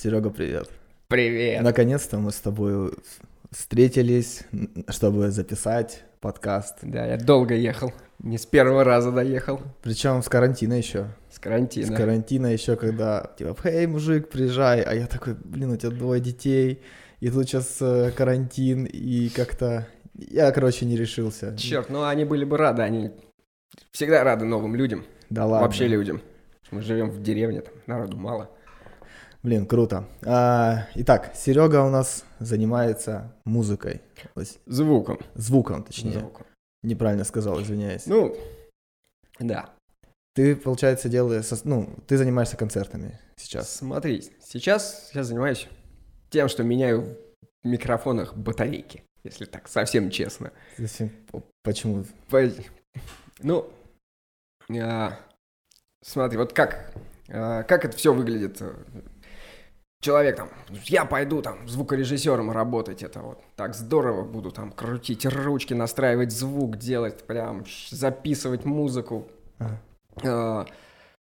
Серега, привет. Привет. Наконец-то мы с тобой встретились, чтобы записать подкаст. Да, я долго ехал. Не с первого раза доехал. Причем с карантина еще. С карантина. С карантина еще, когда типа, эй, мужик, приезжай. А я такой, блин, у тебя двое детей, и тут сейчас э, карантин, и как-то... Я, короче, не решился. Черт, ну они были бы рады, они всегда рады новым людям. Да ладно. Вообще людям. Мы живем в деревне, там народу мало. Блин, круто. А, итак, Серега у нас занимается музыкой. Звуком. Звуком, точнее. Звуком. Неправильно сказал, извиняюсь. Ну, да. Ты, получается, делаешь, ну, ты занимаешься концертами сейчас. Смотри, сейчас я занимаюсь тем, что меняю в микрофонах батарейки, если так совсем честно. Зачем? Почему? По- Ну, а, смотри, вот как, а, как это все выглядит. Человек там, я пойду там звукорежиссером работать, это вот так здорово, буду там крутить ручки, настраивать звук, делать прям, записывать музыку. Ага. А,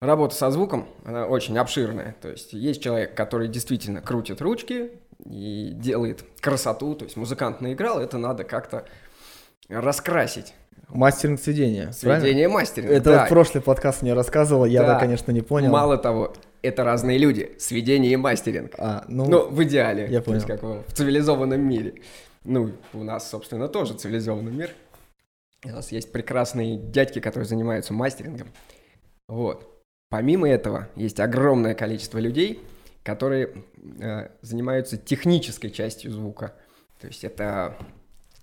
Работа со звуком, она очень обширная. То есть есть человек, который действительно крутит ручки и делает красоту. То есть музыкант наиграл, это надо как-то раскрасить. Мастеринг сведения. правильно? Сведение мастеринга. Это да. вот прошлый подкаст мне рассказывал, я, да, Да. конечно, не понял. Мало того, это разные люди. Сведение и мастеринг. А, ну, Ну, в идеале. я То есть, понял. как в цивилизованном мире. Ну, у нас, собственно, тоже цивилизованный мир. У нас есть прекрасные дядьки, которые занимаются мастерингом. Вот. Помимо этого, есть огромное количество людей, которые э, занимаются технической частью звука. То есть это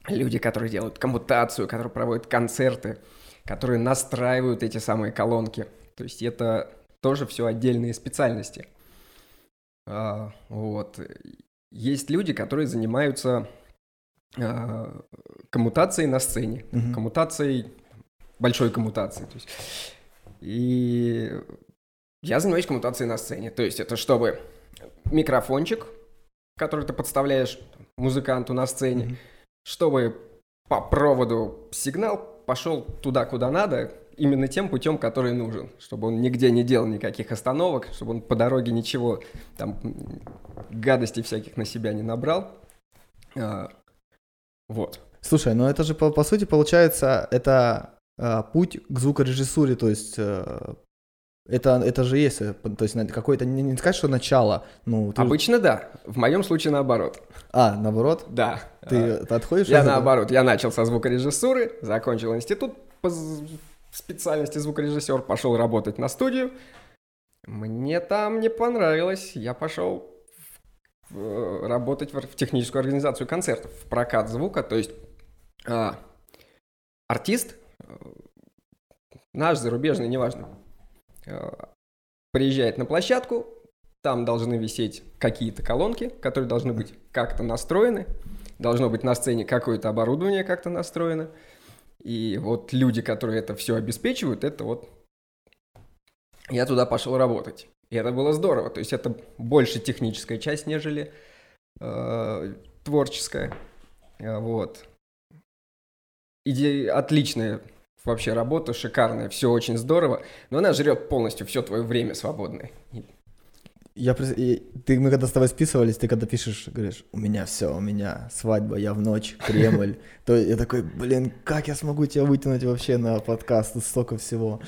люди, которые делают коммутацию, которые проводят концерты, которые настраивают эти самые колонки. То есть это тоже все отдельные специальности. А, вот. Есть люди, которые занимаются а, коммутацией на сцене, Мгм. коммутацией, большой коммутацией. То есть. И я занимаюсь коммутацией на сцене. То есть это чтобы микрофончик, который ты подставляешь музыканту на сцене, Мгм. чтобы по проводу сигнал пошел туда, куда надо, именно тем путем, который нужен, чтобы он нигде не делал никаких остановок, чтобы он по дороге ничего там м, гадостей всяких на себя не набрал. А, вот. Слушай, ну это же по, по сути получается, это а, путь к звукорежиссуре, то есть э, это, это же есть, э, то есть какое-то, не, не сказать, что начало, ну, ты- Обычно да. В моем случае наоборот. а, наоборот, Да. ты, А, отходишь Я от наоборот. Я начал со звукорежиссуры, закончил институт по з- специальности звукорежиссер, пошел работать на студию. Мне там не понравилось. Я пошел в- в- работать в, в техническую организацию концертов, в прокат звука. То есть а, артист, э, наш, зарубежный, неважно, э, приезжает на площадку, там должны висеть какие-то колонки, которые должны быть как-то настроены, должно быть на сцене какое-то оборудование как-то настроено. И вот люди, которые это все обеспечивают, это вот я туда пошел работать. И это было здорово. То есть это больше техническая часть, нежели э, творческая. Э, Вот. Идея отличная вообще работа, шикарная, все очень здорово, но она жрет полностью все твое время свободное. Я, ты, мы когда с тобой списывались, ты когда пишешь, говоришь, у меня все, у меня свадьба, я в ночь, Кремль, то я такой, блин, как я смогу тебя вытянуть вообще на подкаст, столько всего.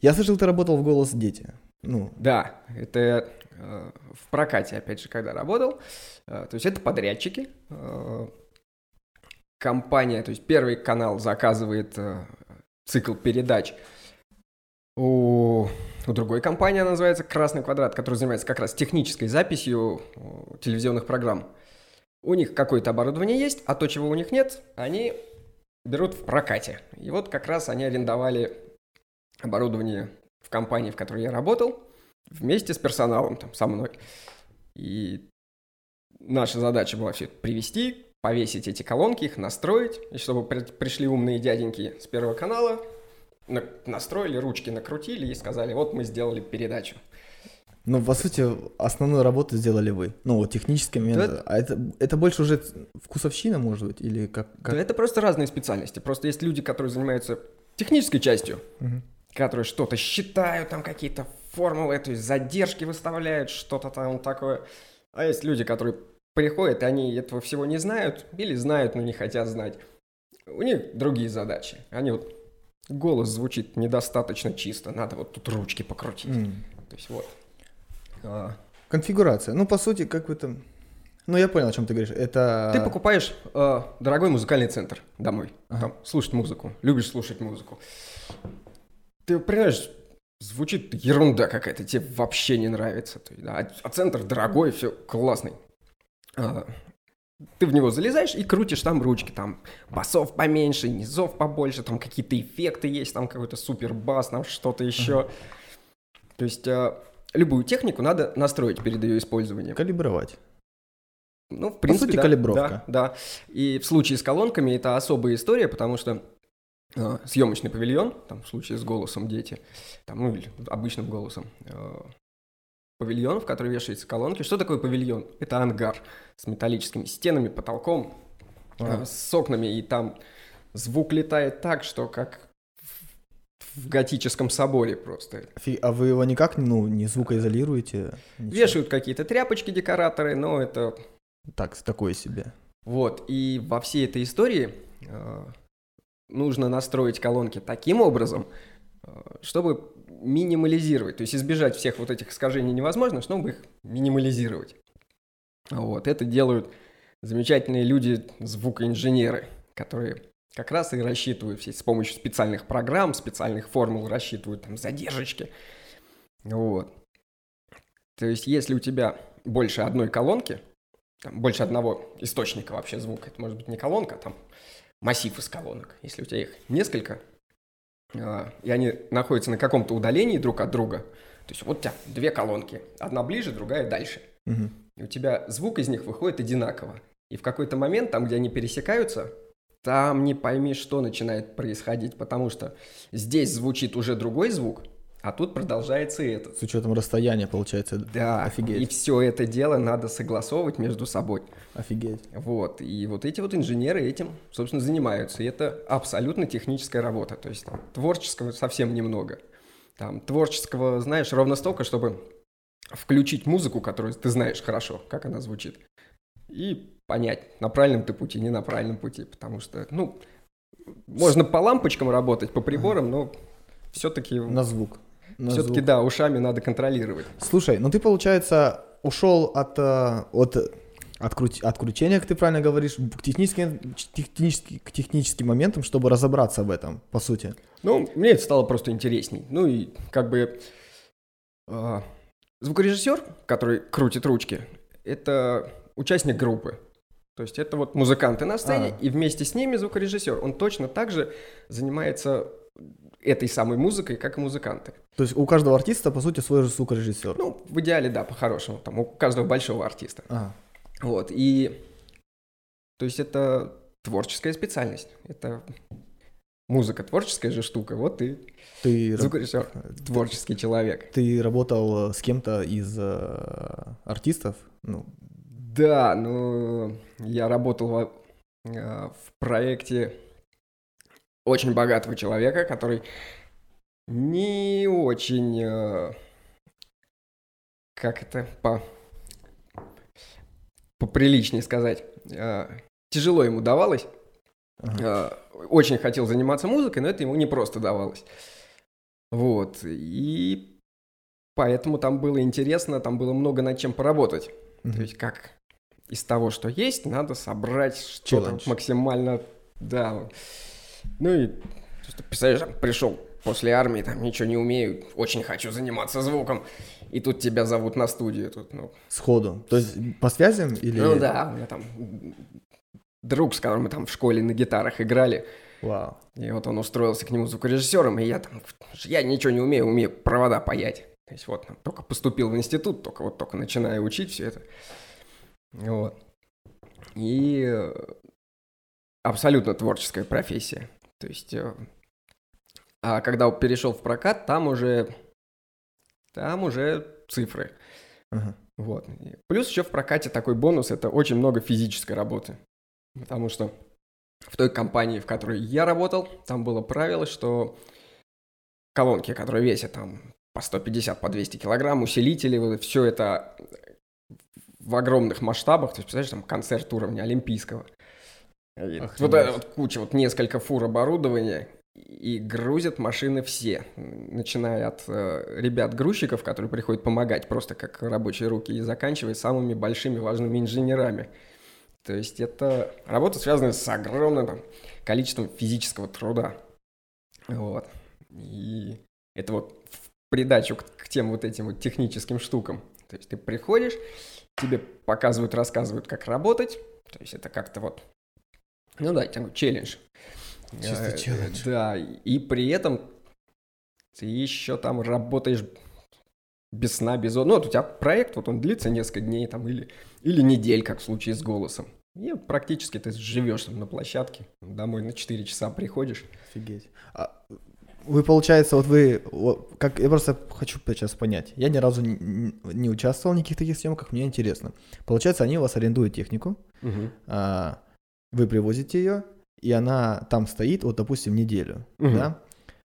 Я слышал, ты работал в «Голос дети». Ну, Да, это э, в прокате, опять же, когда работал. Э, то есть это подрядчики. Э, компания, то есть первый канал заказывает э, цикл передач у, у другой компании, она называется «Красный квадрат», которая занимается как раз технической записью э, телевизионных программ. У них какое-то оборудование есть, а то, чего у них нет, они берут в прокате. И вот как раз они арендовали оборудование в компании, в которой я работал, вместе с персоналом, там, со мной. И наша задача была все это привести, повесить эти колонки, их настроить, и чтобы при- пришли умные дяденьки с Первого канала, на- настроили, ручки накрутили и сказали, вот мы сделали передачу. ну, по сути, основную работу сделали вы. Ну, вот технический момент. Да. А это, это больше уже вкусовщина, может быть, или как? как? Да это просто разные специальности. Просто есть люди, которые занимаются технической частью, Мгм. которые что-то считают, там какие-то формулы, то есть задержки выставляют, что-то там такое. А есть люди, которые приходят, и они этого всего не знают, или знают, но не хотят знать. У них другие задачи. Они вот голос звучит недостаточно чисто, надо вот тут ручки покрутить. М. То есть вот. А, Конфигурация. Ну, по сути, как в этом... Ну, я понял, о чем ты говоришь. Это... Ты покупаешь э, дорогой музыкальный центр домой, Ага. там, слушать музыку, любишь слушать музыку. Ты понимаешь, звучит ерунда какая-то, тебе вообще не нравится. То есть, да, а, а центр дорогой, все классный. А, ты в него залезаешь и крутишь там ручки, там басов поменьше, низов побольше, там какие-то эффекты есть, там какой-то супер бас, там что-то еще. То есть э, любую технику надо настроить перед ее использованием. Калибровать. Ну, в принципе, сути, да, калибровка. Да, да. И в случае с колонками это особая история, потому что э, съемочный павильон, там в случае с голосом дети, там, ну, или обычным голосом, э, павильон, в который вешаются колонки. Что такое павильон? Это ангар с металлическими стенами, потолком, А. с окнами, и там звук летает так, что как в- в готическом соборе просто. Фи- А вы его никак, ну, не звукоизолируете? Ничего? Вешают какие-то тряпочки декораторы, но это Так, такое себе. Вот, и во всей этой истории э, нужно настроить колонки таким образом, э, чтобы минимализировать, то есть избежать всех вот этих искажений невозможно, чтобы их минимализировать. Вот, это делают замечательные люди, звукоинженеры, которые как раз и рассчитывают все с помощью специальных программ, специальных формул рассчитывают там задержечки. Вот. То есть, если у тебя больше одной колонки, там, больше одного источника вообще звука. Это может быть не колонка, а там массив из колонок. Если у тебя их несколько, и они находятся на каком-то удалении друг от друга, то есть вот у тебя две колонки, одна ближе, другая дальше. Мгм. И у тебя звук из них выходит одинаково. И в какой-то момент, там, где они пересекаются, там не пойми, что начинает происходить, потому что здесь звучит уже другой звук, а тут продолжается этот. С учетом расстояния, получается. Да, Офигеть. и все это дело надо согласовывать между собой. Офигеть. Вот, и вот эти вот инженеры этим, собственно, занимаются. И это абсолютно техническая работа. То есть там творческого совсем немного. Там творческого, знаешь, ровно столько, чтобы включить музыку, которую ты знаешь хорошо, как она звучит, и понять, на правильном ты пути, не на правильном пути. Потому что, ну, можно по лампочкам работать, по приборам, но все-таки, На звук. Все-таки, звук. да, ушами надо контролировать. Слушай, ну ты, получается, ушел от, э, от, от, крут- от кручения, как ты правильно говоришь, к техническим, технически- к техническим моментам, чтобы разобраться в этом, по сути. Ну, мне это стало просто интересней. Ну и как бы а, звукорежиссер, который крутит ручки, это участник группы. То есть это вот музыканты на сцене, А. и вместе с ними звукорежиссер. Он точно так же занимается этой самой музыкой, как и музыканты. То есть у каждого артиста, по сути, свой же звукорежиссер. Ну, в идеале, да, по-хорошему, там у каждого большого артиста. Ага. Вот, и... То есть это творческая специальность. Это музыка творческая же штука, вот и Ты, раб- звукорежиссер творческий человек. ты работал э, с кем-то из э, артистов? Ну, Да, ну, я работал во- э, в проекте очень богатого человека, который не очень, э, как это по поприличнее сказать, э, тяжело ему давалось. ага. Э, Очень хотел заниматься музыкой, но это ему не просто давалось. Вот, и поэтому там было интересно, там было много над чем поработать. Мгм. То есть как из того, что есть, надо собрать что-то максимально, да. Ну и просто, там, пришел после армии, там ничего не умею, очень хочу заниматься звуком, и тут тебя зовут на студию, тут, ну, Сходу. То есть по связям или... ну да, у меня там друг, с которым мы там в школе на гитарах играли, Вау. и вот он устроился к нему звукорежиссером, и я там, я ничего не умею, умею провода паять. То есть вот, только поступил в институт, только вот только начинаю учить все это. Вот. И абсолютно творческая профессия. То есть, э, а когда перешел в прокат, там уже, там уже цифры. Ага. Вот. Плюс еще в прокате такой бонус – это очень много физической работы. Потому что в той компании, в которой я работал, там было правило, что колонки, которые весят там по 150, по 200 килограмм, усилители, вот все это в огромных масштабах, то есть, представляешь, там концерт уровня олимпийского. Вот вот куча, вот несколько фур оборудования, и грузят машины все, начиная от э, ребят-грузчиков, которые приходят помогать просто как рабочие руки, и заканчивая самыми большими важными инженерами. То есть это работа, связанная с огромным там, количеством физического труда. Вот. И это вот в придачу к, к тем вот этим вот техническим штукам. То есть ты приходишь, тебе показывают, рассказывают, как работать. То есть это как-то вот, ну да, такой челлендж. Чисто Э, челлендж. Да, и при этом ты еще там работаешь без сна, без. Ну, вот у тебя проект, вот он длится несколько дней там или, или недель, как в случае с голосом. И практически ты живешь там на площадке, домой на 4 часа приходишь. Офигеть. А вы, получается, вот вы, как, я просто хочу сейчас понять. Я ни разу не, не- участвовал в никаких таких съемках, мне интересно. Получается, они у вас арендуют технику, а, вы привозите ее, и она там стоит, вот, допустим, неделю, Мгм. да?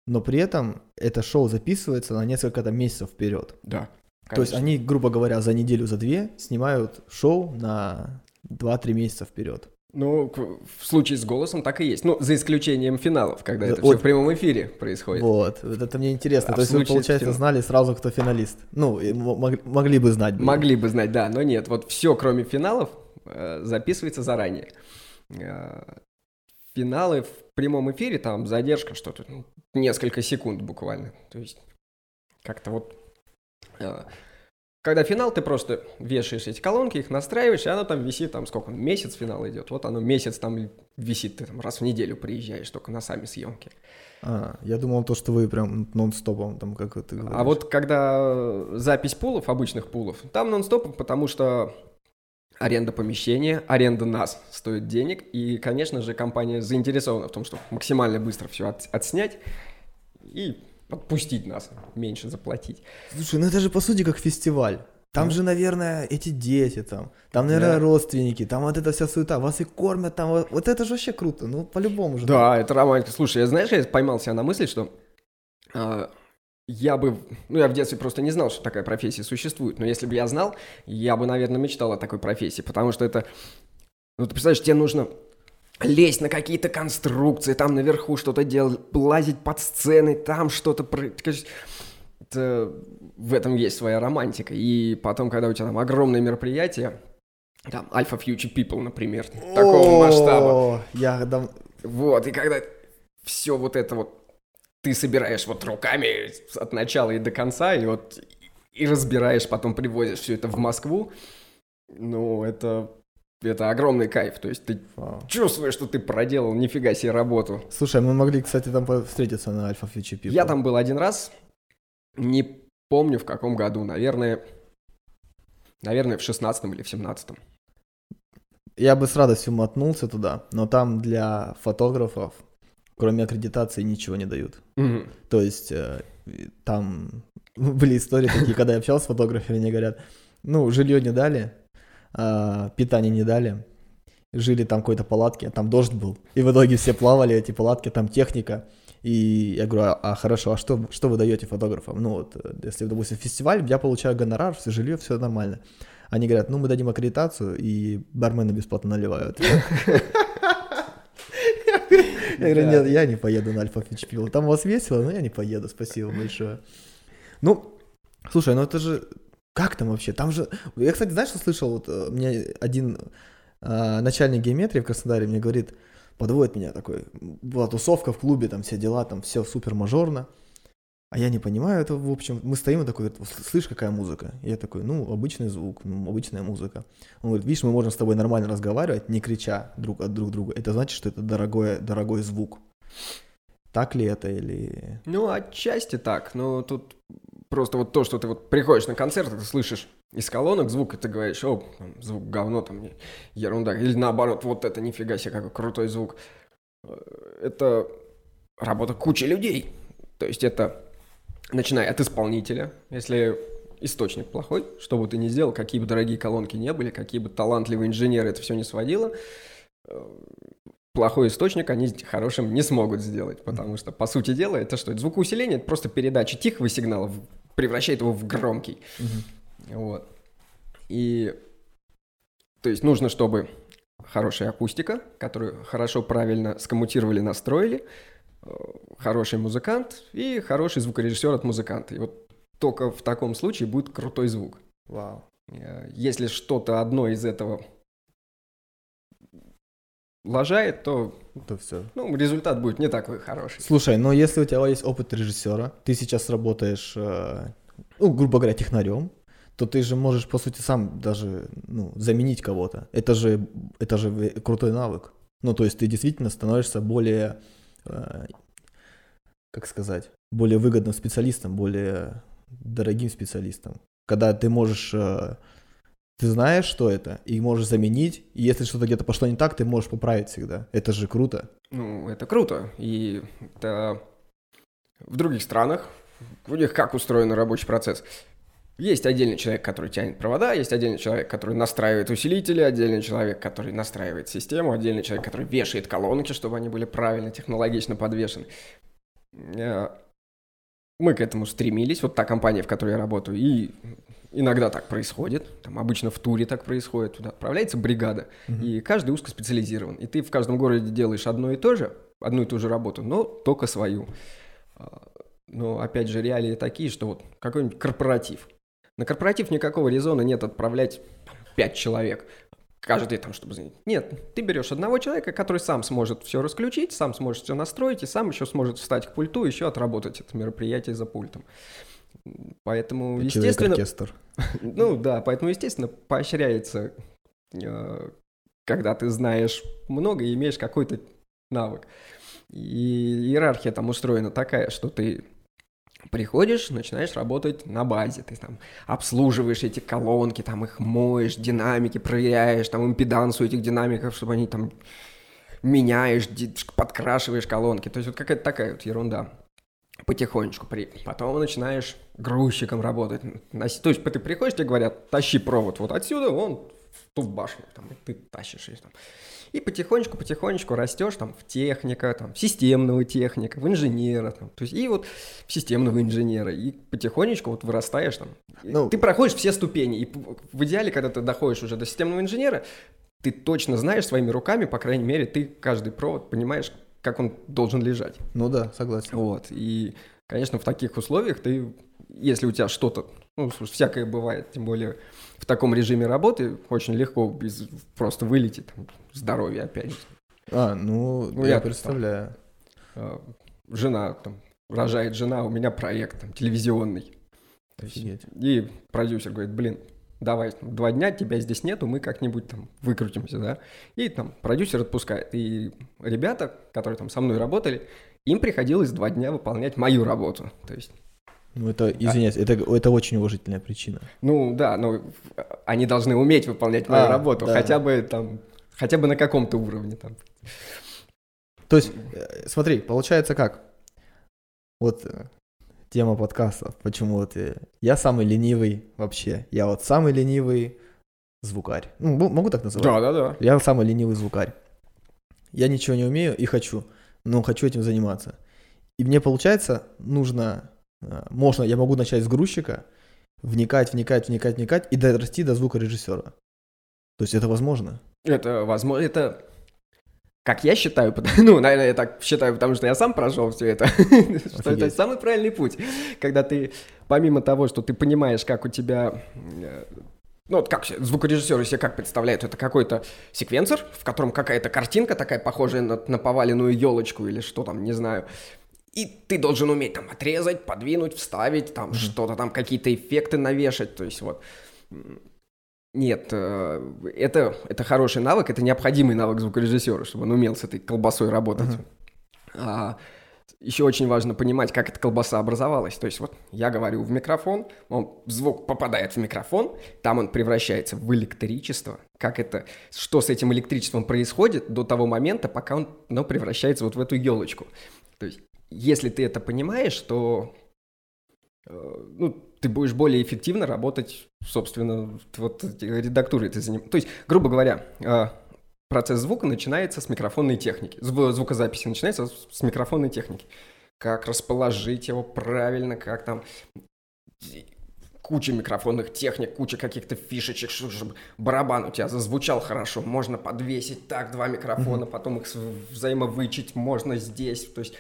Но при этом это шоу записывается на несколько там месяцев вперед. Да. То есть они, грубо говоря, за неделю, за две снимают шоу на 2-3 месяца вперед. Ну, в случае с голосом так и есть. Ну, за исключением финалов, когда Да, это вот. все в прямом эфире происходит. Вот, вот это мне интересно. А То есть вы, получается, фильмом? знали сразу, кто финалист. Ну, мог- могли бы знать. бы. Могли бы знать, да, но нет. Вот все, кроме финалов, э, записывается заранее. Э, Финалы в прямом эфире, там задержка что-то, ну, несколько секунд буквально. То есть как-то вот... э, Когда финал, ты просто вешаешь эти колонки, их настраиваешь, и оно там висит, там сколько, месяц финал идет. Вот оно месяц там висит, ты там раз в неделю приезжаешь только на сами съемки. А, я думал, то, что вы прям нон-стопом, там, как ты А вот когда запись пулов, обычных пулов, там нон-стоп, потому что аренда помещения, аренда нас стоит денег, и, конечно же, компания заинтересована в том, чтобы максимально быстро все отснять и отпустить нас, меньше заплатить. Слушай, ну это же по сути как фестиваль. Там Да. же, наверное, эти дети там, там, наверное, Да. родственники, там вот эта вся суета, вас и кормят там, вот, вот это же вообще круто, ну по-любому же. Да, это романтика. Слушай, я знаешь, я поймал себя на мысли, что а, я бы, ну я в детстве просто не знал, что такая профессия существует, но если бы я знал, я бы, наверное, мечтал о такой профессии, потому что это, ну ты представляешь, тебе нужно лезть на какие-то конструкции, там наверху что-то делать, лазить под сцены, там что-то... это- в этом есть своя романтика. И потом, когда у тебя там огромное мероприятие, там Alpha Future People, например, такого масштаба, Я дам... вот, и когда все вот это вот ты собираешь вот руками от начала и до конца, и вот и разбираешь, потом привозишь все это в Москву, ну, это, это огромный кайф. То есть ты Вау. чувствуешь, что ты проделал нифига себе работу. Слушай, мы могли, кстати, там встретиться на Alpha Future People. Я там был один раз, не помню в каком году, наверное, наверное, в шестнадцатом или в семнадцатом. Я бы с радостью мотнулся туда, но там для фотографов, кроме аккредитации, ничего не дают. То есть э, там были истории такие, когда я общался с фотографами, они говорят, ну, жилье не дали, а, питание не дали, жили там в какой-то палатке, там дождь был, и в итоге все плавали, эти палатки, там техника, и я говорю, а, а хорошо, а что, что вы даете фотографам? Ну вот, э, если, допустим, фестиваль, я получаю гонорар, все жилье, все нормально. Они говорят, ну мы дадим аккредитацию, и бармены бесплатно наливают. Я говорю, нет, я не поеду на Альфа Фич Пиво. Там у вас весело, но я не поеду, спасибо большое. Ну, слушай, ну это же... Как там вообще? Там же... Я, кстати, знаешь, что слышал? Вот э, мне один а, начальник геометрии в Краснодаре мне говорит, подводит меня такой, была тусовка в клубе, там все дела, там все супер мажорно. А я не понимаю это, в общем. Мы стоим, и такой, слышь, какая музыка? Я такой, ну, обычный звук, ну, обычная музыка. Он говорит, видишь, мы можем с тобой нормально разговаривать, не крича друг от друг друга. Это значит, что это дорогой, дорогой звук. Так ли это или... Ну, отчасти так, но тут просто вот то, что ты вот приходишь на концерт, ты слышишь из колонок звук, и ты говоришь, о, звук говно, там, ерунда. Или наоборот, вот это нифига себе, какой крутой звук. Э, Это работа кучи людей. То есть это, начиная от исполнителя, если источник плохой, что бы ты ни сделал, какие бы дорогие колонки не были, какие бы талантливые инженеры это все не сводило, э, плохой источник они хорошим не смогут сделать, потому что, по сути дела, это что? Это звукоусиление, это просто передача тихого сигнала превращает его в громкий. Мгм. Вот. И, то есть нужно, чтобы хорошая акустика, которую хорошо, правильно скоммутировали, настроили, хороший музыкант и хороший звукорежиссер от музыканта. И вот только в таком случае будет крутой звук. Вау. Э, Если что-то одно из этого лажает, то То все. ну, результат будет не такой хороший. Слушай, но если у тебя есть опыт режиссера, ты сейчас работаешь, э, ну, грубо говоря, технарем, то ты же можешь, по сути, сам даже ну, заменить кого-то. Это же, это же крутой навык. Ну, то есть ты действительно становишься более, э, как сказать, более выгодным специалистом, более дорогим специалистом. Когда ты можешь, э, ты знаешь, что это, и можешь заменить, и если что-то где-то пошло не так, ты можешь поправить всегда. Это же круто. Ну, это круто. И это в других странах, у них как устроен рабочий процесс. Есть отдельный человек, который тянет провода, есть отдельный человек, который настраивает усилители, отдельный человек, который настраивает систему, отдельный человек, который вешает колонки, чтобы они были правильно, технологично подвешены. Э, Мы к этому стремились, вот та компания, в которой я работаю, и иногда так происходит, там обычно в туре так происходит, туда отправляется бригада, Мгм. и каждый узкоспециализирован. И ты в каждом городе делаешь одно и то же, одну и ту же работу, но только свою. А, Но, опять же, реалии такие, что вот какой-нибудь корпоратив. На корпоратив никакого резона нет отправлять там, пять человек. Каждый там, чтобы... занять. Нет, ты берешь одного человека, который сам сможет все расключить, сам сможет все настроить, и сам еще сможет встать к пульту и еще отработать это мероприятие за пультом. Поэтому, естественно, Человек-оркестр. ну да, поэтому, естественно, поощряется, э, когда ты знаешь много и имеешь какой-то навык. И иерархия там устроена такая, что ты приходишь, начинаешь работать на базе, ты там обслуживаешь эти колонки, там их моешь, динамики проверяешь, там импеданс у этих динамиков, чтобы они там меняешь, подкрашиваешь колонки. То есть вот какая-то такая вот ерунда потихонечку. При... Потом начинаешь грузчиком работать. То есть ты приходишь, тебе говорят, тащи провод вот отсюда, вон в ту башню, там, и ты тащишь ее там. И потихонечку, потихонечку растешь там в техника, там, в системного техника, в инженера, там, то есть и вот в системного инженера, и потихонечку вот вырастаешь там. Ну- ты проходишь все ступени, и в идеале, когда ты доходишь уже до системного инженера, ты точно знаешь своими руками, по крайней мере, ты каждый провод понимаешь, как он должен лежать. Ну да, согласен. Вот, и, конечно, в таких условиях ты, если у тебя что-то, ну, слушай, всякое бывает, тем более в таком режиме работы очень легко без, просто вылетит там, здоровье опять же. А, ну, Ну, я, я представляю. А, Жена там, рожает жена, у меня проект там, телевизионный. Офигеть. и продюсер говорит, блин, давай, там, два дня тебя здесь нету, мы как-нибудь там выкрутимся, да. И там продюсер отпускает. И ребята, которые там со мной работали, им приходилось два дня выполнять мою работу. То есть Ну, это, извиняюсь, это, это очень уважительная причина. Ну да, но они должны уметь выполнять мою А, работу, да. хотя бы там, хотя бы на каком-то уровне там. То есть, э, смотри, получается как? Вот э, тема подкастов. Почему вот э, я самый ленивый вообще. Я вот самый ленивый звукарь. Ну, мо- могу так называть? да, да. Я самый ленивый звукарь. Я ничего не умею и хочу, но хочу этим заниматься. И мне получается, нужно, можно, я могу начать с грузчика, вникать, вникать, вникать, вникать и дорасти до звукорежиссера. То есть это возможно. Это возможно, это как я считаю, ну, наверное, я так считаю, потому что я сам прошел все это, что это самый правильный путь, когда ты, помимо того, что ты понимаешь, как у тебя, э, ну, вот как се- звукорежиссеры себе как представляют, это какой-то секвенсор, в котором какая-то картинка такая, похожая на, на поваленную елочку или что там, не знаю, и ты должен уметь там отрезать, подвинуть, вставить, там что-то там, какие-то эффекты навешать, то есть вот. Нет, э, это, это хороший навык, это необходимый навык звукорежиссера, чтобы он умел с этой колбасой работать. Ага. А, еще очень важно понимать, как эта колбаса образовалась. То есть вот я говорю в микрофон, он, звук попадает в микрофон, там он превращается в электричество. Как это, что с этим электричеством происходит до того момента, пока он ну, превращается вот в эту елочку. То есть если ты это понимаешь, то э, ну, ты будешь более эффективно работать, собственно, вот редактурой ты заним... То есть, грубо говоря, э, процесс звука начинается с микрофонной техники. Зв- звукозаписи начинается с с микрофонной техники. Как расположить его правильно, как там куча микрофонных техник, куча каких-то фишечек, чтобы барабан у тебя зазвучал хорошо. Можно подвесить так два микрофона, mm-hmm. потом их взаимовычить можно здесь. То есть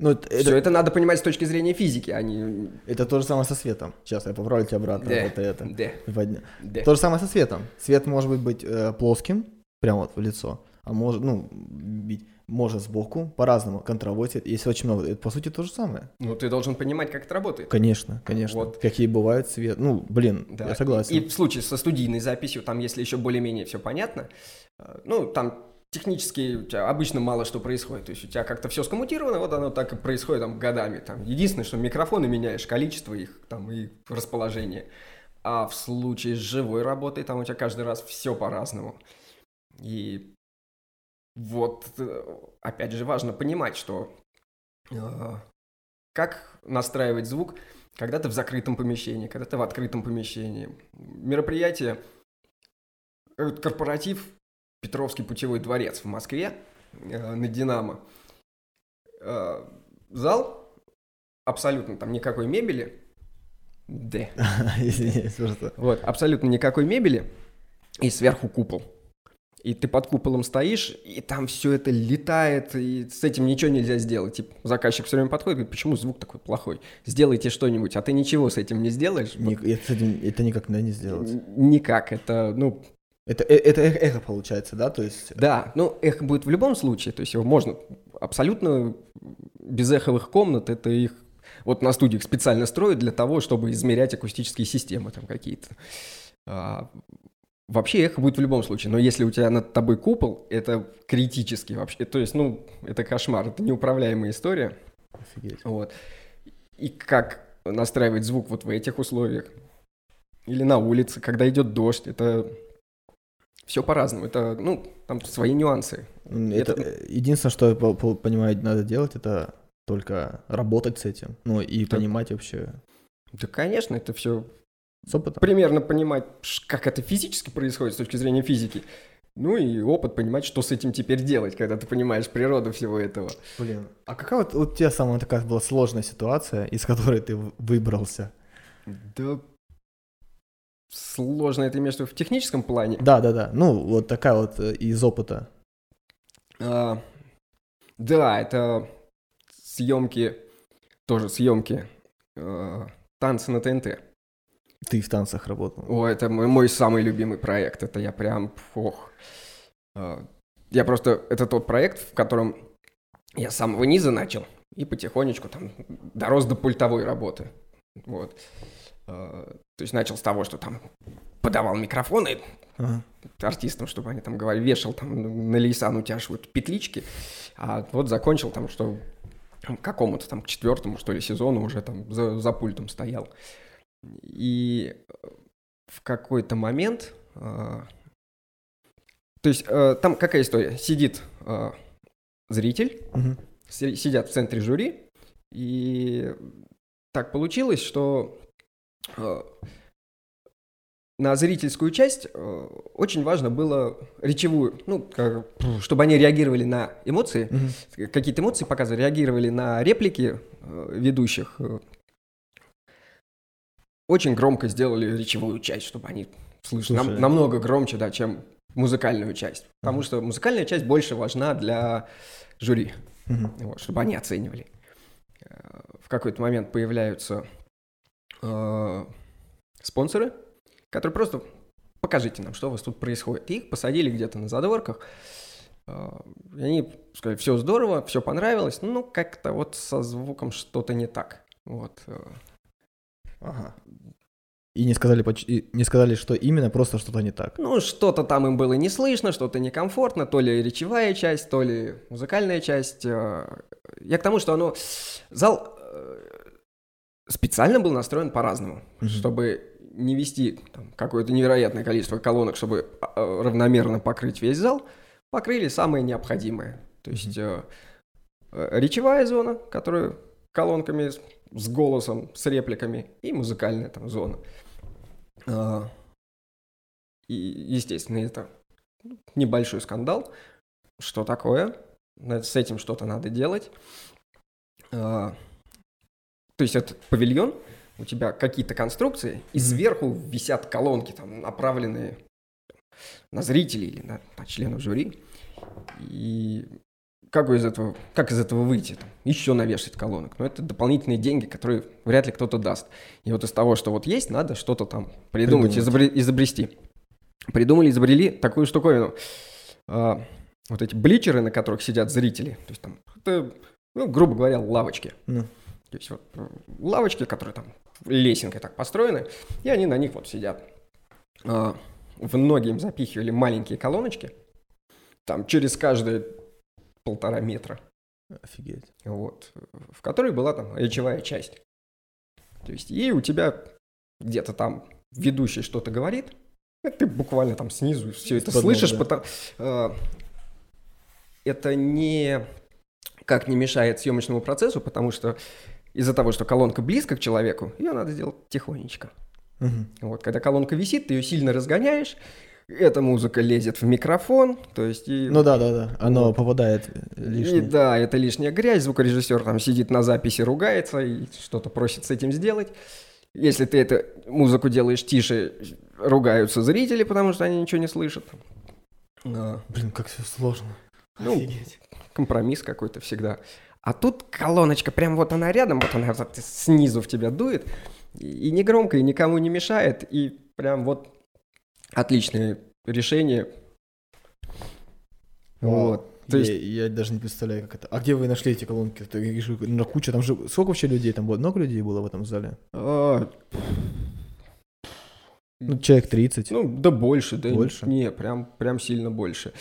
ну, это, Все это надо понимать с точки зрения физики, а не... Это то же самое со светом. Сейчас я поправлю тебя обратно. Да, это, это. Да. да. То же самое со светом. Свет может быть, быть э, плоским, прямо вот в лицо, а может, ну, бить, может сбоку, по-разному, контровой цвет. Есть очень много. Это, по сути, то же самое. Ну, ты должен понимать, как это работает. Конечно, конечно. Вот. Какие бывают цвет. Ну, блин, да. я согласен. И, и в случае со студийной записью, там, если еще более-менее все понятно, э, ну, там технически у тебя обычно мало что происходит. То есть у тебя как-то все скоммутировано, вот оно так и происходит там годами. Там, единственное, что микрофоны меняешь, количество их там и расположение. А в случае с живой работой там у тебя каждый раз все по-разному. И вот, э, опять же, важно понимать, что э, как настраивать звук, когда ты в закрытом помещении, когда ты в открытом помещении. Мероприятие, корпоратив Петровский путевой дворец в Москве э, на Динамо. Э, зал, абсолютно там никакой мебели. Да. Извиняюсь, просто. Вот, абсолютно никакой мебели. И сверху купол. И ты под куполом стоишь, и там все это летает, и с этим ничего нельзя сделать. Типа, заказчик все время подходит и говорит, почему звук такой плохой? Сделайте что-нибудь, а ты ничего с этим не сделаешь. Ник- это, это никак не сделать. Никак, это, ну, это, э, это эхо получается, да? То есть... Да, ну эхо будет в любом случае, то есть его можно абсолютно без эховых комнат, это их вот на студиях специально строят для того, чтобы измерять акустические системы там какие-то. А, вообще эхо будет в любом случае, но если у тебя над тобой купол, это критически вообще, то есть, ну, это кошмар, это неуправляемая история. Офигеть. Вот. И как настраивать звук вот в этих условиях? Или на улице, когда идет дождь, это все по-разному. Это, ну, там свои нюансы. Это, это... Единственное, что я понимаю, надо делать, это только работать с этим. Ну, и так. понимать вообще. Да, конечно, это все с опытом. Примерно понимать, как это физически происходит с точки зрения физики. Ну и опыт понимать, что с этим теперь делать, когда ты понимаешь природу всего этого. Блин, а какая вот у тебя самая такая была сложная ситуация, из которой ты выбрался? Да Сложно это имеешь в техническом плане? Да, да, да. Ну, вот такая вот э, из опыта. А, да, это съемки, тоже съемки э, танцы на ТНТ. Ты в танцах работал? О, это мой, мой самый любимый проект. Это я прям, ох. Э, я просто, это тот проект, в котором я с самого низа начал и потихонечку там дорос до пультовой работы. Вот. То есть начал с того, что там подавал микрофоны ага. артистам, чтобы они там говорили, вешал там на Лейсан утяживают петлички, а вот закончил там, что к какому-то там к четвертому, что ли, сезону уже там за, за пультом стоял. И в какой-то момент... Э, то есть э, там какая история? Сидит э, зритель, угу. сидят в центре жюри, и так получилось, что на зрительскую часть э, очень важно было речевую, ну, как, чтобы они реагировали на эмоции, mm-hmm. какие-то эмоции показывали, реагировали на реплики э, ведущих. Очень громко сделали речевую часть, чтобы они слышали нам, намного громче, да, чем музыкальную часть. Потому mm-hmm. что музыкальная часть больше важна для жюри, mm-hmm. вот, чтобы они оценивали. В какой-то момент появляются э, спонсоры, которые просто покажите нам, что у вас тут происходит. И их посадили где-то на задворках. Э, и они сказали, все здорово, все понравилось, но как-то вот со звуком что-то не так. Вот. Э. Ага. И не сказали, не сказали, что именно, просто что-то не так. Ну, что-то там им было не слышно, что-то некомфортно, то ли речевая часть, то ли музыкальная часть. Я к тому, что оно... Зал специально был настроен по-разному, mm-hmm. чтобы не вести какое-то невероятное количество колонок, чтобы а, равномерно покрыть весь зал, покрыли самое необходимое. То есть mm-hmm. э, речевая зона, которая колонками с, с голосом, с репликами, и музыкальная там зона. Э, и, естественно, это небольшой скандал. Что такое? С этим что-то надо делать. Э, То есть этот павильон, у тебя какие-то конструкции, и сверху висят колонки, там, направленные на зрителей или на, на членов жюри. И как из этого, как из этого выйти? Там, еще навешать колонок. Но это дополнительные деньги, которые вряд ли кто-то даст. И вот из того, что вот есть, надо что-то там придумать, Придумать. изобре- изобрести. Придумали, изобрели такую штуковину. А, вот эти бличеры, на которых сидят зрители. То есть там, это, ну, грубо говоря, лавочки. Ну, То есть вот э, лавочки, которые там лесенкой так построены, и они на них вот сидят. А, В ноги им запихивали маленькие колоночки, там через каждые полтора метра, офигеть. вот, в которой была там речевая часть. То есть и у тебя где-то там ведущий что-то говорит, и ты буквально там снизу все это Под нос, слышишь, да. потому э, это не как не мешает съемочному процессу, потому что из-за того, что колонка близко к человеку, ее надо сделать тихонечко. Мгм. Вот, когда колонка висит, ты ее сильно разгоняешь, эта музыка лезет в микрофон, то есть и Ну да, да, да. Оно попадает э, и лишнее. да, это лишняя грязь, звукорежиссер там сидит на записи, ругается и что-то просит с этим сделать. Если ты эту музыку делаешь тише, ругаются зрители, потому что они ничего не слышат. А, Блин, как все сложно. Ну, Офигеть. компромисс какой-то всегда. А тут колоночка, прям вот она рядом, вот она вот снизу в тебя дует, и, не громко, и никому не мешает, и прям вот отличное решение. Вау. Вот. То есть я, я даже не представляю, как это. А где вы нашли эти колонки? На куча, там же сколько вообще людей там было? Много людей было в этом зале? а, Ну, человек 30. Ну, да больше, да Больше? не, прям, прям сильно больше.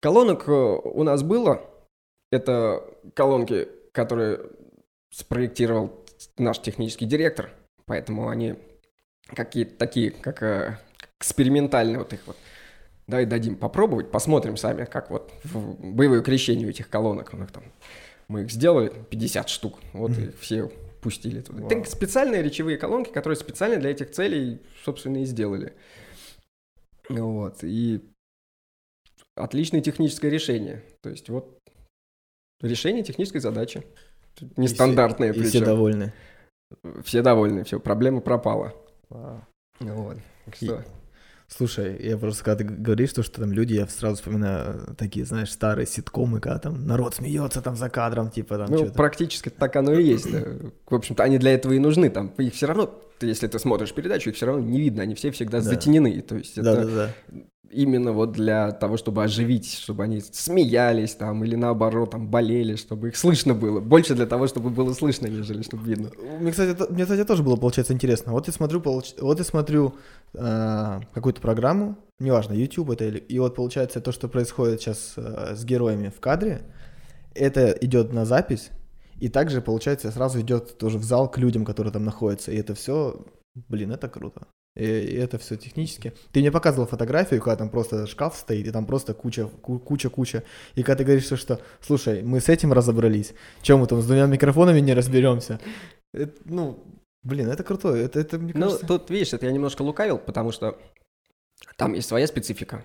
Колонок э, у нас было. Это колонки, которые спроектировал наш технический директор, поэтому они какие-то такие, как э, экспериментальные вот их вот. Давай дадим попробовать, посмотрим сами, как вот в боевое крещение этих колонок. У них там, мы их сделали, 50 штук, вот и все пустили туда. Это Вау. специальные речевые колонки, которые специально для этих целей, собственно, и сделали. Вот, и отличное техническое решение. То есть вот решение технической задачи. Нестандартное И все причем. довольны. Все довольны, все, проблема пропала. Вау. Вот. Так И- что, Слушай, я просто, когда ты говоришь, что, что там люди, я сразу вспоминаю э, такие, знаешь, старые ситкомы, когда там народ смеется там за кадром, типа там ну, что-то. практически так оно и есть. да. В общем-то, они для этого и нужны. Там их все равно, ты- если ты смотришь передачу, их все равно не видно, они все всегда Да. затенены. То есть это Да-да-да. Именно вот для того, чтобы оживить, чтобы они смеялись там или наоборот там болели, чтобы их слышно было. Больше для того, чтобы было слышно, нежели чтобы видно. Мне, кстати, то- мне, кстати, тоже было, получается, интересно. Вот я смотрю, получ- вот я смотрю э, какую-то программу, неважно, YouTube это или... И вот, получается, то, что происходит сейчас э, с героями в кадре, это идет на запись, и также, получается, сразу идет тоже в зал к людям, которые там находятся. И это все, блин, это круто. И, и это все технически. Ты мне показывал фотографию, когда там просто шкаф стоит, и там просто куча, ку- куча-куча. И когда ты говоришь, что, что, слушай, мы с этим разобрались, чем мы там с двумя микрофонами не разберемся. Это, ну, блин, это круто. Это, это мне Ну, кажется... тут, видишь, это я немножко лукавил, потому что там есть своя специфика.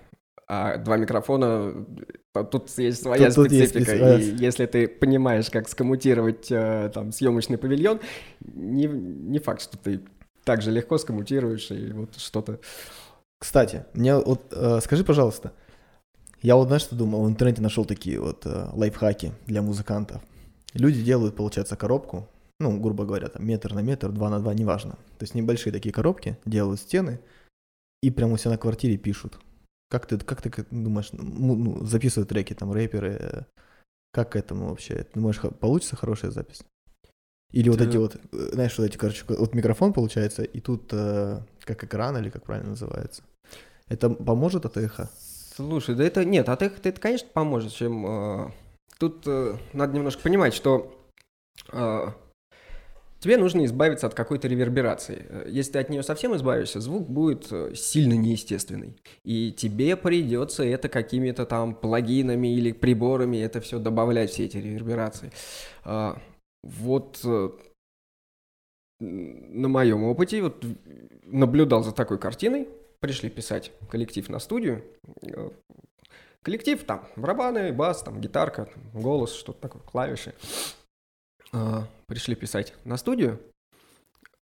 А два микрофона, тут есть своя Тут- тут есть специфика. И если ты понимаешь, как скоммутировать э, там съемочный павильон, не, не факт, что ты так же легко скоммутируешь и вот что-то. Кстати, мне вот э, скажи, пожалуйста, я вот знаешь, что думал, в интернете нашел такие вот э, лайфхаки для музыкантов. Люди делают, получается, коробку, ну, грубо говоря, там метр на метр, два на два, неважно. То есть небольшие такие коробки, делают стены и прямо у себя на квартире пишут. Как ты, как ты думаешь, ну, ну, записывают треки, там, рэперы, э, как к этому вообще? Ты Думаешь, получится хорошая запись? Или вот эти вот, э, знаешь, вот эти, короче, вот микрофон получается, и тут э, как экран или как правильно называется. Это поможет от эхо? Слушай, да это нет, от эхо это, конечно, поможет, чем э, тут э, надо немножко понимать, что э, тебе нужно избавиться от какой-то реверберации. Если ты от нее совсем избавишься, звук будет сильно неестественный. И тебе придется это какими-то там плагинами или приборами это все добавлять, все эти реверберации. Вот э, на моем опыте вот наблюдал за такой картиной. Пришли писать коллектив на студию. Э, Коллектив там, барабаны, бас, там, гитарка, там, голос, что-то такое, клавиши. э, пришли писать на студию.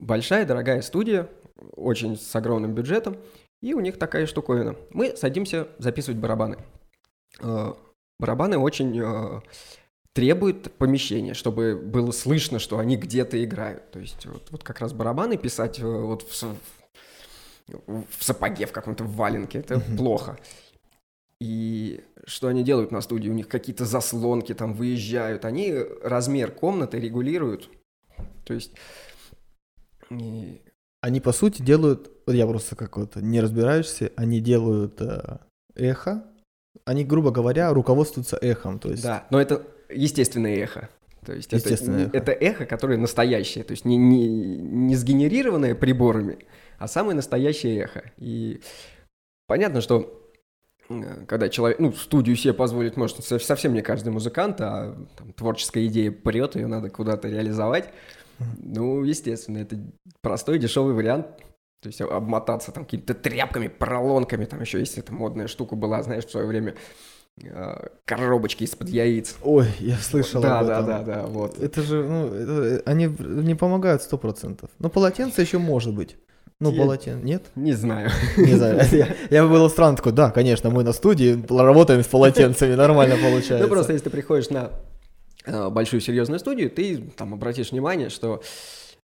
Большая, дорогая студия, очень с огромным бюджетом. И у них такая штуковина. Мы садимся записывать барабаны. Барабаны очень требуют помещения, чтобы было слышно, что они где-то играют. То есть вот, вот как раз барабаны писать э, вот в, в сапоге в каком-то валенке, это mm-hmm. плохо. И что они делают на студии? У них какие-то заслонки там выезжают. Они размер комнаты регулируют. То есть... И... Они, по сути, делают... Вот я просто как вот не разбираешься. Они делают э, эхо. Они, грубо говоря, руководствуются эхом. То есть... Да, но это естественное эхо. То есть это, эхо. это эхо, которое настоящее, то есть не, не, не сгенерированное приборами, а самое настоящее эхо. И понятно, что когда человек, ну, студию себе позволить может совсем не каждый музыкант, а там, творческая идея прет, ее надо куда-то реализовать. Ну, естественно, это простой дешевый вариант. То есть обмотаться там какими-то тряпками, поролонками, там еще есть эта модная штука была, знаешь, в свое время коробочки из-под яиц. Ой, я слышал да, об этом. Да, да, да, вот. Это же, ну, это, они не помогают сто процентов. Но полотенце еще может быть. Ну, я... полотен, нет? Не знаю. Не знаю. Я, я был странно такой, да, конечно, мы на студии работаем с полотенцами, нормально получается. Ну, просто если ты приходишь на э, большую серьезную студию, ты там обратишь внимание, что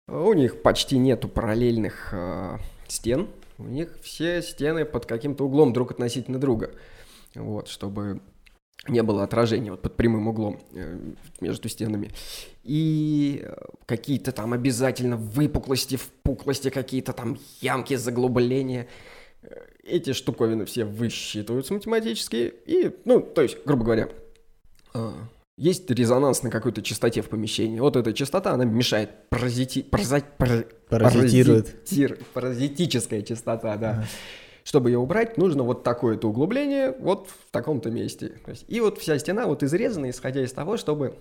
у них почти нету параллельных э, стен, у них все стены под каким-то углом друг относительно друга, вот, чтобы не было отражения вот под прямым углом э, между стенами. И э, какие-то там обязательно выпуклости, впуклости, какие-то там ямки, заглубления. Э, эти штуковины все высчитываются математически. И, ну, то есть, грубо говоря, есть резонанс на какой-то частоте в помещении. Вот эта частота, она мешает паразити... Паразит... Паразитирует. Паразитир... Паразитическая частота, да. Ага. Чтобы ее убрать, нужно вот такое-то углубление вот в таком-то месте. То есть, и вот вся стена вот изрезана, исходя из того, чтобы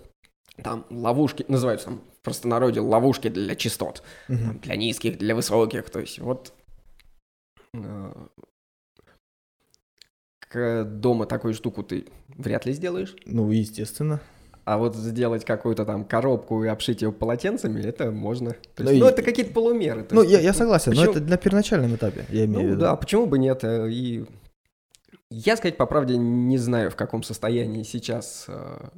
там ловушки, называются там в простонародье ловушки для частот, угу. там, для низких, для высоких, то есть вот э, к дома такую штуку ты вряд ли сделаешь. Ну, естественно. А вот сделать какую-то там коробку и обшить ее полотенцами, это можно. То есть, ну, ну и... это какие-то полумеры. Ну, есть, я, я согласен, почему... но это для первоначальном этапе, я имею ну, в виду. Да, почему бы нет? Э, и я, сказать по правде, не знаю, в каком состоянии сейчас, э,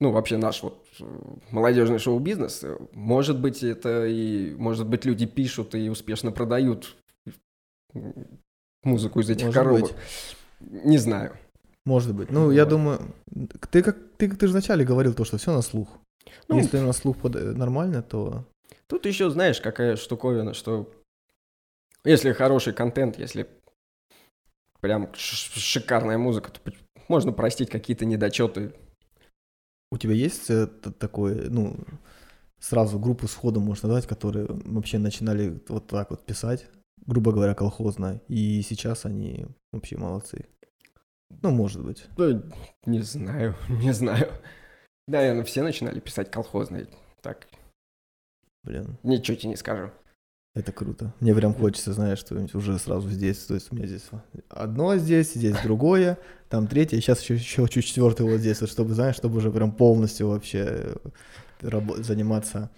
ну, вообще наш вот э, молодежный шоу-бизнес. Может быть, это и, может быть, люди пишут и успешно продают музыку из этих Может коробок. Быть. Не знаю. Может быть. Ну, я думаю, ты как ты, ты же вначале говорил то, что все на слух. Ну, Если на слух под... нормально, то... Тут еще знаешь, какая штуковина, что если хороший контент, если прям шикарная музыка, то можно простить какие-то недочеты. У тебя есть э, такое, ну, сразу группу сходу можно дать, которые вообще начинали вот так вот писать, грубо говоря, колхозно, и сейчас они вообще молодцы. Ну, может быть. Ну, не знаю, не знаю. Наверное, все начинали писать колхозные. Так. Блин. Ничего тебе не скажу. Это круто. Мне прям хочется, знаешь, что-нибудь уже сразу здесь. То есть у меня здесь одно здесь, здесь другое, там третье, сейчас еще, еще чуть четвертое вот здесь, вот, чтобы, знаешь, чтобы уже прям полностью вообще рабо- заниматься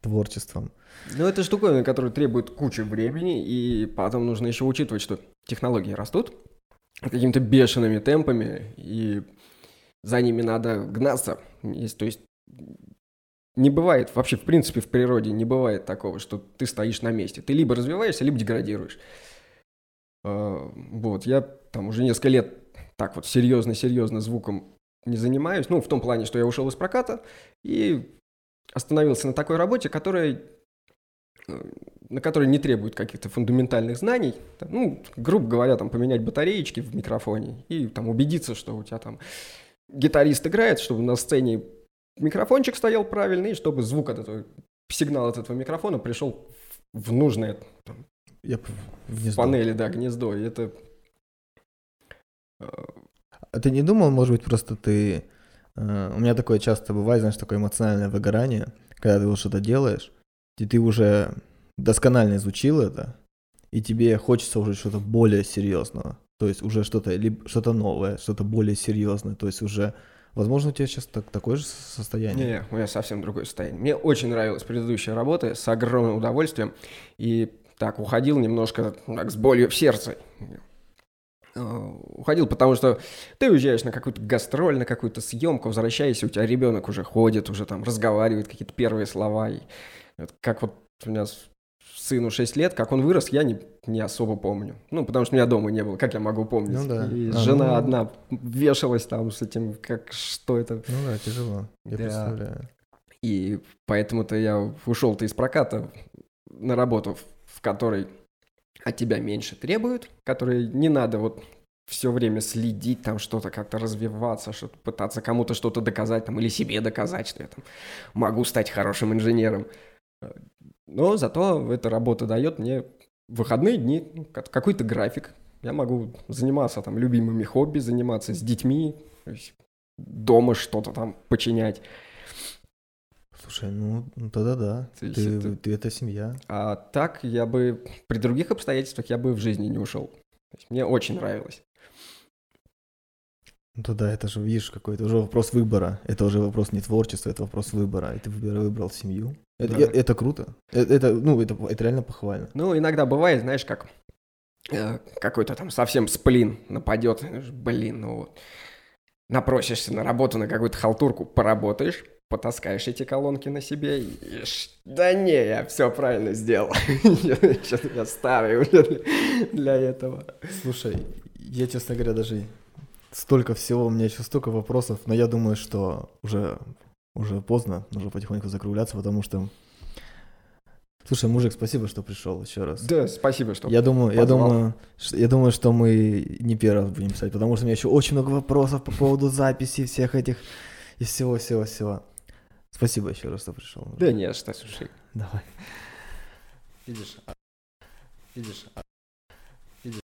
творчеством. Ну, это штуковина, которая требует кучи времени, и потом нужно еще учитывать, что технологии растут, какими-то бешеными темпами, и за ними надо гнаться. Есть, то есть не бывает, вообще в принципе в природе не бывает такого, что ты стоишь на месте. Ты либо развиваешься, либо деградируешь. А, вот, я там уже несколько лет так вот серьезно-серьезно звуком не занимаюсь. Ну, в том плане, что я ушел из проката и остановился на такой работе, которая э, на которые не требуют каких-то фундаментальных знаний, ну, грубо говоря, там поменять батареечки в микрофоне и там убедиться, что у тебя там гитарист играет, чтобы на сцене микрофончик стоял правильный, и чтобы звук от этого, сигнал от этого микрофона пришел в нужное там, Я в панели, да, гнездо. И это... А ты не думал, может быть, просто ты... Э, у меня такое часто бывает, знаешь, такое эмоциональное выгорание, когда ты вот что-то делаешь, и ты уже досконально изучил это, и тебе хочется уже что-то более серьезного. То есть уже что-то что-то новое, что-то более серьезное. То есть уже Возможно, у тебя сейчас так, такое же состояние. Не, у меня совсем другое состояние. Мне очень нравилась предыдущая работа, с огромным удовольствием. И так, уходил немножко так, с болью в сердце. Э, уходил, потому что ты уезжаешь на какую-то гастроль, на какую-то съемку, возвращаешься, у тебя ребенок уже ходит, уже там разговаривает какие-то первые слова. И как вот у меня сыну 6 лет, как он вырос, я не, не особо помню. Ну, потому что меня дома не было, как я могу помнить? Ну да. И А, жена ну- одна вешалась там с этим, как что это. Ну да, тяжело. Я Да. представляю. И поэтому-то я ушел-то из проката на работу, в- которой от тебя меньше требуют, которой не надо вот все время следить, там что-то как-то развиваться, что-то пытаться кому-то что-то доказать, там, или себе доказать, что я там могу стать хорошим инженером. Но зато эта работа дает мне выходные дни, ну, как- какой-то график. Я могу заниматься там любимыми хобби, заниматься с детьми, дома что-то там починять. Слушай, ну, ну тогда да. То есть Ты, это- ты это семья. А так я бы при других обстоятельствах я бы в жизни не ушел. Мне очень нравилось. Ну тогда это же, видишь, какой-то уже вопрос выбора. Это уже вопрос не творчества, это вопрос выбора. И ты выбор- выбрал семью. Это, Да. это круто. Это, это, ну, это, это реально похвально. Ну, иногда бывает, знаешь, как э, какой-то там совсем сплин нападет. Блин, ну вот. Напросишься на работу на какую-то халтурку, поработаешь, потаскаешь эти колонки на себе и... Да не, я все правильно сделал. Я старый уже для этого. Слушай, я, честно говоря, даже столько всего, у меня еще столько вопросов, но я думаю, что уже, уже поздно, нужно потихоньку закругляться, потому что... Слушай, мужик, спасибо, что пришел еще раз. Да, спасибо, что Я думаю, я позвал. думаю, ш- я думаю, что мы не первый раз будем писать, потому что у меня еще очень много вопросов по поводу записи всех этих и всего, всего, всего. Спасибо еще раз, что пришел. Да не, что, слушай. Давай. Видишь, а- видишь, а